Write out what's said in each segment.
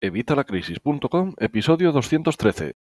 Evitalacrisis.com, episodio 213.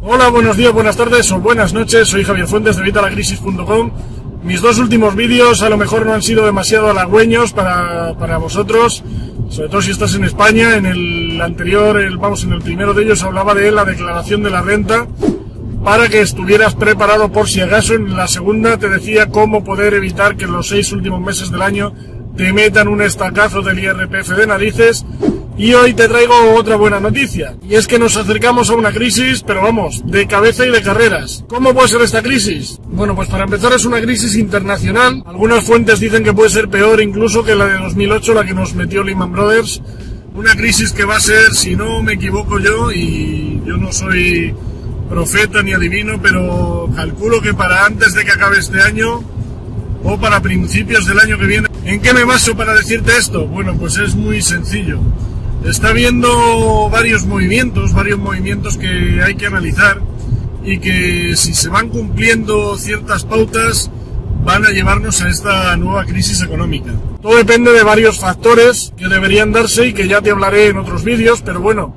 Hola, buenos días, buenas tardes o buenas noches. Soy Javier Fuentes de Evitalacrisis.com. Mis dos últimos vídeos a lo mejor no han sido demasiado halagüeños para, para vosotros, sobre todo si estás en España. En el anterior, el, vamos, en el primero de ellos hablaba de la declaración de la renta para que estuvieras preparado por si acaso. En la segunda te decía cómo poder evitar que en los seis últimos meses del año te metan un estacazo del IRPF de narices. Y hoy te traigo otra buena noticia, y es que nos acercamos a una crisis, pero vamos, de cabeza y de carreras. ¿Cómo puede ser esta crisis? Bueno, pues para empezar es una crisis internacional. Algunas fuentes dicen que puede ser peor incluso que la de 2008, la que nos metió Lehman Brothers. Una crisis que va a ser, si no me equivoco yo, y yo no soy profeta ni adivino, pero calculo que para antes de que acabe este año o para principios del año que viene. ¿En qué me baso para decirte esto? Bueno, pues es muy sencillo está habiendo varios movimientos, varios movimientos que hay que analizar y que si se van cumpliendo ciertas pautas van a llevarnos a esta nueva crisis económica. Todo depende de varios factores que deberían darse y que ya te hablaré en otros vídeos, pero bueno,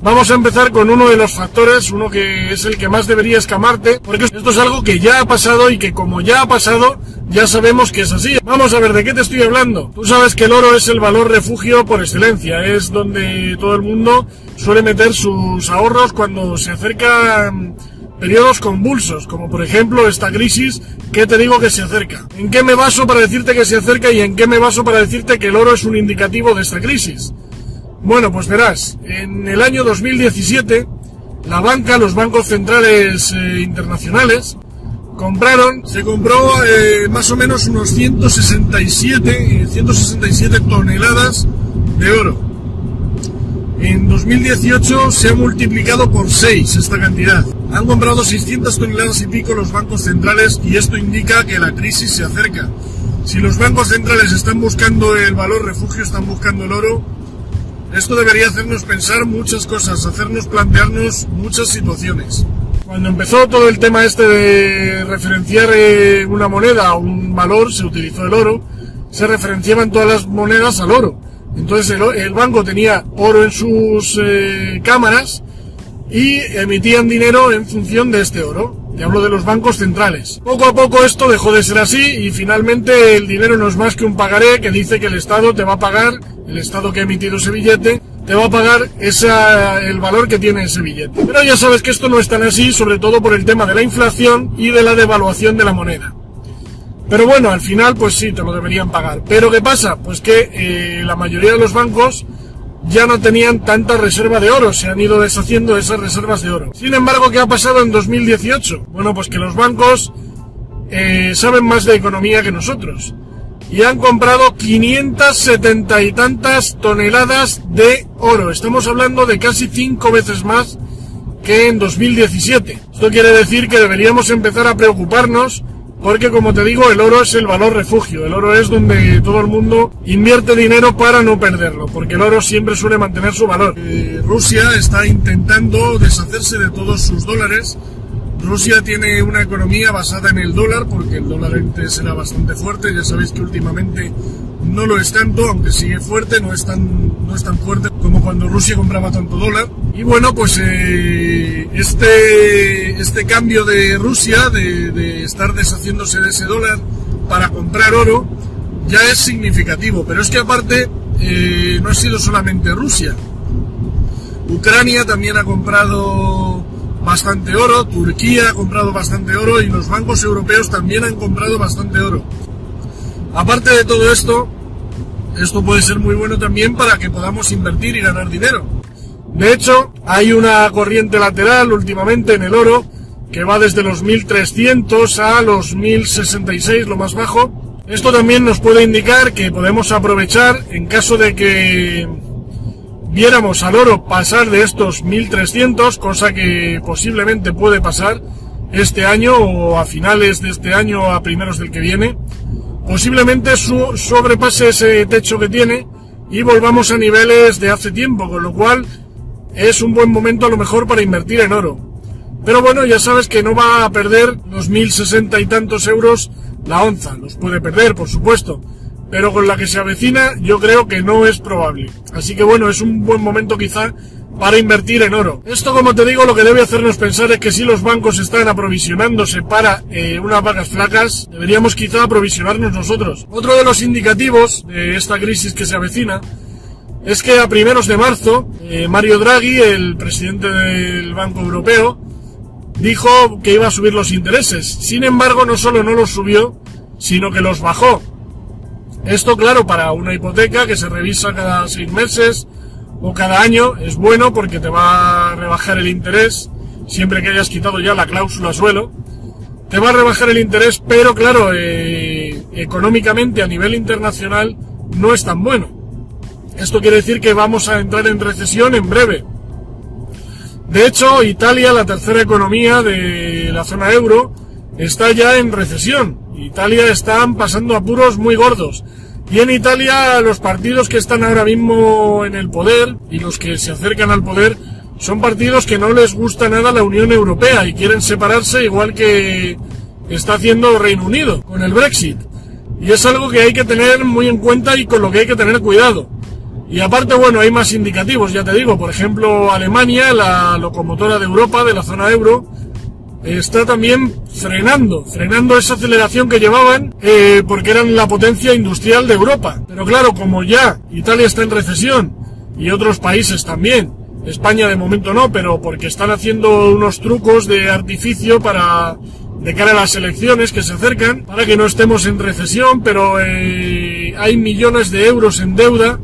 Vamos a empezar con uno de los factores, uno que es el que más debería escamarte, porque esto es algo que ya ha pasado y que como ya ha pasado, ya sabemos que es así. Vamos a ver, ¿de qué te estoy hablando? Tú sabes que el oro es el valor refugio por excelencia, es donde todo el mundo suele meter sus ahorros cuando se acercan periodos convulsos, como por ejemplo esta crisis que te digo que se acerca. ¿En qué me baso para decirte que se acerca y en qué me baso para decirte que el oro es un indicativo de esta crisis? Bueno, pues verás, en el año 2017, la banca, los bancos centrales eh, internacionales, compraron, se compró eh, más o menos unos 167, 167 eh, toneladas de oro. En 2018 se ha multiplicado por 6 esta cantidad. Han comprado 600 toneladas y pico los bancos centrales y esto indica que la crisis se acerca. Si los bancos centrales están buscando el valor refugio, están buscando el oro, esto debería hacernos pensar muchas cosas, hacernos plantearnos muchas situaciones. Cuando empezó todo el tema este de referenciar eh, una moneda a un valor, se utilizó el oro, se referenciaban todas las monedas al oro. Entonces el, banco tenía oro en sus eh, cámaras y emitían dinero en función de este oro. Y hablo de los bancos centrales. Poco a poco esto dejó de ser así y finalmente el dinero no es más que un pagaré que dice que el Estado te va a pagar, el Estado que ha emitido ese billete, te va a pagar esa, el valor que tiene ese billete. Pero ya sabes que esto no es tan así, sobre todo por el tema de la inflación y de la devaluación de la moneda. Pero bueno, al final pues sí, te lo deberían pagar. Pero ¿qué pasa? Pues que eh, la mayoría de los bancos ya no tenían tanta reserva de oro, se han ido deshaciendo esas reservas de oro. Sin embargo, ¿qué ha pasado en 2018? Bueno, pues que los bancos eh, saben más de economía que nosotros y han comprado 570 y tantas toneladas de oro. Estamos hablando de casi cinco veces más que en 2017. Esto quiere decir que deberíamos empezar a preocuparnos porque como te digo, el oro es el valor refugio. El oro es donde todo el mundo invierte dinero para no perderlo, porque el oro siempre suele mantener su valor. Eh, Rusia está intentando deshacerse de todos sus dólares. Rusia tiene una economía basada en el dólar, porque el dólar antes era bastante fuerte. Ya sabéis que últimamente no lo es tanto, aunque sigue fuerte, no es tan, no es tan fuerte como cuando Rusia compraba tanto dólar. Y bueno, pues eh, este, este cambio de Rusia, de, estar deshaciéndose de ese dólar para comprar oro, ya es significativo. Pero es que aparte eh, no ha sido solamente Rusia. Ucrania también ha comprado bastante oro, Turquía ha comprado bastante oro y los bancos europeos también han comprado bastante oro. Aparte de todo esto, esto puede ser muy bueno también para que podamos invertir y ganar dinero. De hecho, hay una corriente lateral últimamente en el oro que va desde los 1300 a los 1066, lo más bajo. Esto también nos puede indicar que podemos aprovechar en caso de que viéramos al oro pasar de estos 1300, cosa que posiblemente puede pasar este año o a finales de este año a primeros del que viene posiblemente su, sobrepase ese techo que tiene y volvamos a niveles de hace tiempo, con lo cual es un buen momento a lo mejor para invertir en oro. Pero bueno, ya sabes que no va a perder los mil sesenta y tantos euros la onza. Los puede perder, por supuesto, pero con la que se avecina yo creo que no es probable. Así que bueno, es un buen momento quizá para invertir en oro. Esto, como te digo, lo que debe hacernos pensar es que si los bancos están aprovisionándose para eh, unas vacas flacas, deberíamos quizá aprovisionarnos nosotros. Otro de los indicativos de esta crisis que se avecina es que a primeros de marzo, eh, Mario Draghi, el presidente del Banco Europeo, dijo que iba a subir los intereses. Sin embargo, no solo no los subió, sino que los bajó. Esto, claro, para una hipoteca que se revisa cada seis meses, o cada año es bueno porque te va a rebajar el interés, siempre que hayas quitado ya la cláusula suelo, te va a rebajar el interés, pero claro, eh, económicamente a nivel internacional no es tan bueno. Esto quiere decir que vamos a entrar en recesión en breve. De hecho, Italia, la tercera economía de la zona euro, está ya en recesión. Italia están pasando apuros muy gordos. Y en Italia los partidos que están ahora mismo en el poder y los que se acercan al poder son partidos que no les gusta nada la Unión Europea y quieren separarse igual que está haciendo Reino Unido con el Brexit. Y es algo que hay que tener muy en cuenta y con lo que hay que tener cuidado. Y aparte, bueno, hay más indicativos, ya te digo, por ejemplo, Alemania, la locomotora de Europa, de la zona euro, está también frenando, frenando esa aceleración que llevaban eh, porque eran la potencia industrial de Europa. Pero claro, como ya Italia está en recesión y otros países también, España de momento no, pero porque están haciendo unos trucos de artificio para de cara a las elecciones que se acercan, para que no estemos en recesión, pero eh, hay millones de euros en deuda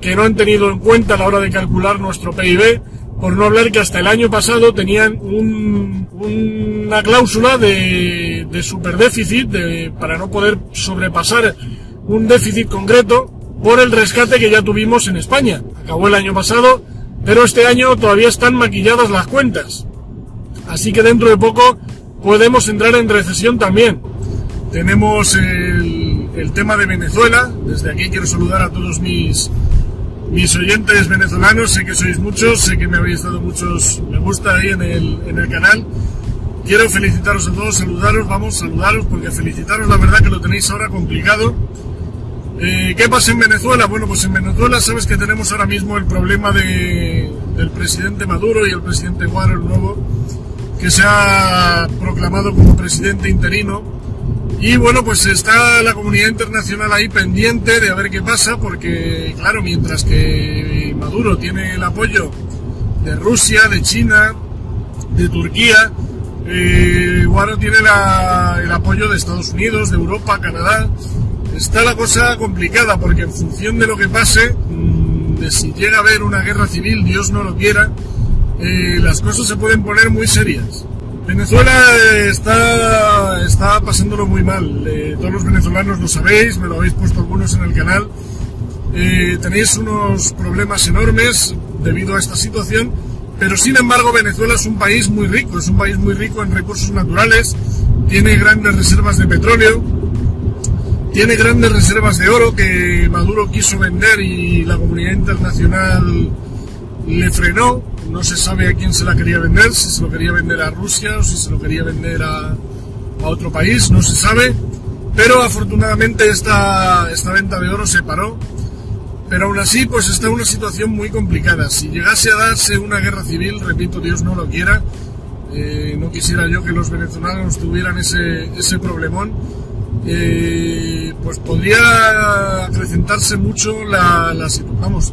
que no han tenido en cuenta a la hora de calcular nuestro PIB por no hablar que hasta el año pasado tenían una cláusula de, de superdéficit para no poder sobrepasar un déficit concreto por el rescate que ya tuvimos en España. Acabó el año pasado, pero este año todavía están maquilladas las cuentas. Así que dentro de poco podemos entrar en recesión también. Tenemos el, el tema de Venezuela. Desde aquí quiero saludar a todos mis mis oyentes venezolanos, sé que sois muchos, sé que me habéis dado muchos me gusta ahí en el, en el canal. Quiero felicitaros a todos, saludaros, vamos, saludaros, porque felicitaros, la verdad que lo tenéis ahora complicado. Eh, ¿Qué pasa en Venezuela? Bueno, pues en Venezuela sabes que tenemos ahora mismo el problema de, del presidente Maduro y el presidente Guaro, el nuevo, que se ha proclamado como presidente interino y bueno, pues está la comunidad internacional ahí pendiente de a ver qué pasa, porque claro, mientras que Maduro tiene el apoyo de Rusia, de China, de Turquía, eh, Guaro tiene el apoyo de Estados Unidos, de Europa, Canadá. Está la cosa complicada porque en función de lo que pase, mm, de si llega a haber una guerra civil, Dios no lo quiera, eh, las cosas se pueden poner muy serias. Venezuela está, está pasándolo muy mal. Eh, todos los venezolanos lo sabéis, me lo habéis puesto algunos en el canal. Eh, tenéis unos problemas enormes debido a esta situación, pero sin embargo Venezuela es un país muy rico, es un país muy rico en recursos naturales, tiene grandes reservas de petróleo, tiene grandes reservas de oro que Maduro quiso vender y la comunidad internacional le frenó no se sabe a quién se la quería vender, si se lo quería vender a Rusia o si se lo quería vender a, otro país, no se sabe. Pero afortunadamente esta, esta venta de oro se paró. Pero aún así, pues está una situación muy complicada. Si llegase a darse una guerra civil, repito, Dios no lo quiera, eh, no quisiera yo que los venezolanos tuvieran ese, ese problemón, eh, pues podría acrecentarse mucho la, la vamos,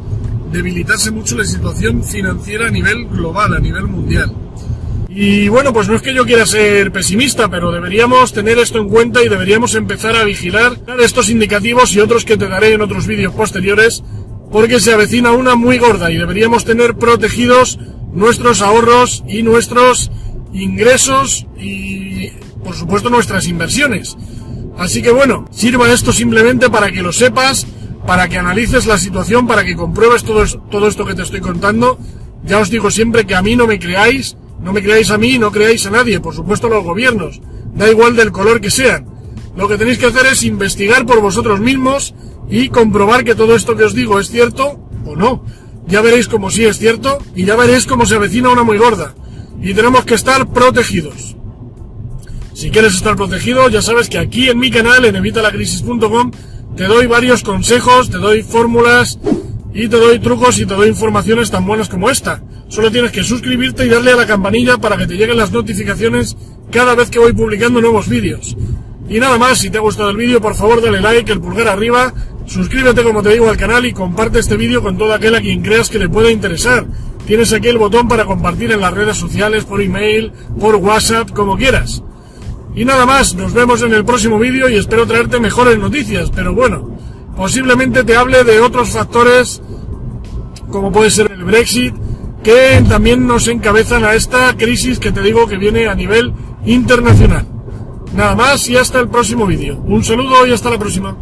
debilitarse mucho la situación financiera a nivel global, a nivel mundial. Y bueno, pues no es que yo quiera ser pesimista, pero deberíamos tener esto en cuenta y deberíamos empezar a vigilar estos indicativos y otros que te daré en otros vídeos posteriores, porque se avecina una muy gorda y deberíamos tener protegidos nuestros ahorros y nuestros ingresos y por supuesto nuestras inversiones. Así que bueno, sirva esto simplemente para que lo sepas para que analices la situación, para que compruebes todo, todo esto que te estoy contando. Ya os digo siempre que a mí no me creáis, no me creáis a mí, no creáis a nadie, por supuesto a los gobiernos, da igual del color que sean. Lo que tenéis que hacer es investigar por vosotros mismos y comprobar que todo esto que os digo es cierto o no. Ya veréis como sí es cierto y ya veréis cómo se avecina una muy gorda. Y tenemos que estar protegidos. Si quieres estar protegido, ya sabes que aquí en mi canal, en evitalacrisis.com, te doy varios consejos, te doy fórmulas y te doy trucos y te doy informaciones tan buenas como esta. Solo tienes que suscribirte y darle a la campanilla para que te lleguen las notificaciones cada vez que voy publicando nuevos vídeos. Y nada más, si te ha gustado el vídeo, por favor dale like, el pulgar arriba, suscríbete como te digo al canal y comparte este vídeo con todo aquel a quien creas que le pueda interesar. Tienes aquí el botón para compartir en las redes sociales, por email, por WhatsApp, como quieras. Y nada más, nos vemos en el próximo vídeo y espero traerte mejores noticias, pero bueno, posiblemente te hable de otros factores como puede ser el Brexit, que también nos encabezan a esta crisis que te digo que viene a nivel internacional. Nada más y hasta el próximo vídeo. Un saludo y hasta la próxima.